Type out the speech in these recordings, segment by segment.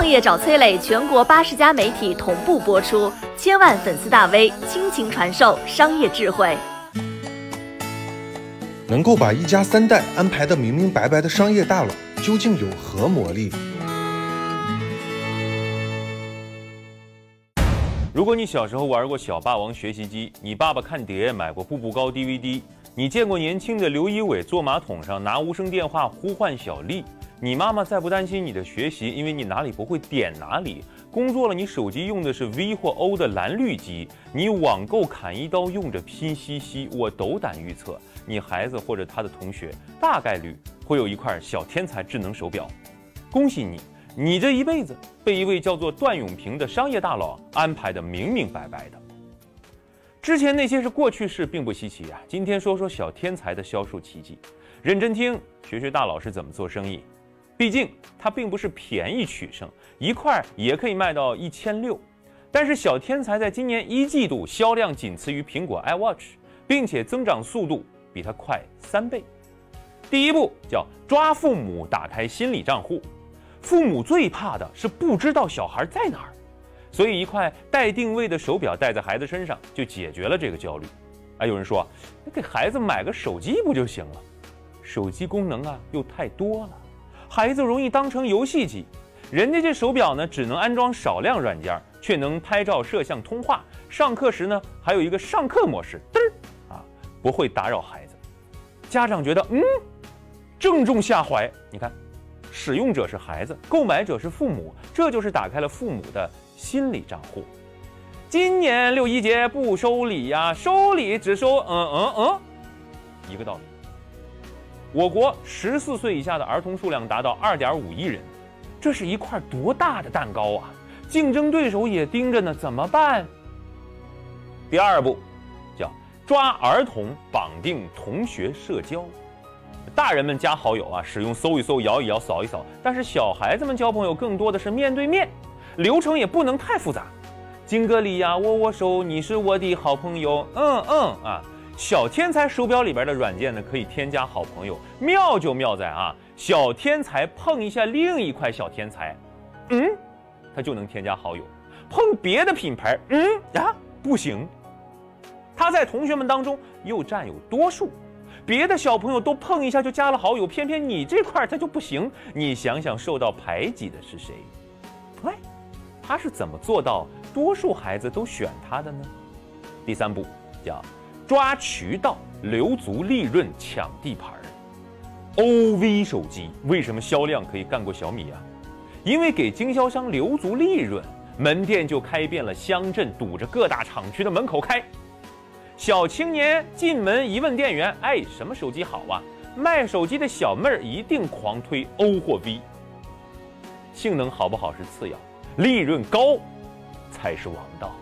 创业找崔磊，全国八十家媒体同步播出，千万粉丝大 V 倾情传授商业智慧。能够把一家三代安排的明明白白的商业大佬，究竟有何魔力？如果你小时候玩过小霸王学习机，你爸爸看碟买过步步高 DVD，你见过年轻的刘仪伟坐马桶上拿无声电话呼唤小丽，你妈妈再不担心你的学习，因为你哪里不会点哪里。工作了，你手机用的是 V 或 O 的蓝绿机，你网购砍一刀用着拼夕夕。我斗胆预测，你孩子或者他的同学大概率会有一块小天才智能手表。恭喜你！你这一辈子被一位叫做段永平的商业大佬安排的明明白白的。之前那些是过去式，并不稀奇啊。今天说说小天才的销售奇迹，认真听，学学大佬是怎么做生意。毕竟它并不是便宜取胜，一块也可以卖到一千六。但是小天才在今年一季度销量仅次于苹果 iWatch，并且增长速度比它快三倍。第一步叫抓父母打开心理账户。父母最怕的是不知道小孩在哪儿，所以一块带定位的手表戴在孩子身上就解决了这个焦虑。啊，有人说，给孩子买个手机不就行了？手机功能啊又太多了，孩子容易当成游戏机。人家这手表呢，只能安装少量软件，却能拍照、摄像、通话。上课时呢，还有一个上课模式，嘚儿啊，不会打扰孩子。家长觉得，嗯，正中下怀。你看。使用者是孩子，购买者是父母，这就是打开了父母的心理账户。今年六一节不收礼呀，收礼只收嗯嗯嗯，一个道理。我国十四岁以下的儿童数量达到二点五亿人，这是一块多大的蛋糕啊！竞争对手也盯着呢，怎么办？第二步，叫抓儿童绑定同学社交。大人们加好友啊，使用搜一搜、摇一摇、扫一扫，但是小孩子们交朋友更多的是面对面，流程也不能太复杂。敬个礼呀，握握手，你是我的好朋友。嗯嗯啊，小天才手表里边的软件呢，可以添加好朋友，妙就妙在啊，小天才碰一下另一块小天才，嗯，他就能添加好友。碰别的品牌，嗯啊不行，他在同学们当中又占有多数。别的小朋友都碰一下就加了好友，偏偏你这块他就不行。你想想，受到排挤的是谁？喂，他是怎么做到多数孩子都选他的呢？第三步叫抓渠道，留足利润，抢地盘儿。OV 手机为什么销量可以干过小米啊？因为给经销商留足利润，门店就开遍了乡镇，堵着各大厂区的门口开。小青年进门一问店员：“哎，什么手机好啊？”卖手机的小妹儿一定狂推 O 或 V。性能好不好是次要，利润高才是王道。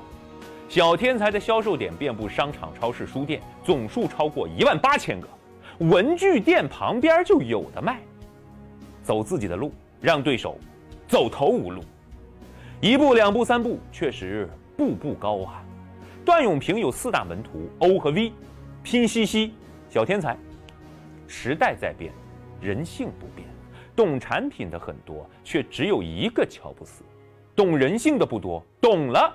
小天才的销售点遍布商场、超市、书店，总数超过一万八千个，文具店旁边就有的卖。走自己的路，让对手走投无路。一步、两步、三步，确实步步高啊。段永平有四大门徒，O 和 V，拼夕夕，小天才。时代在变，人性不变。懂产品的很多，却只有一个乔布斯。懂人性的不多，懂了，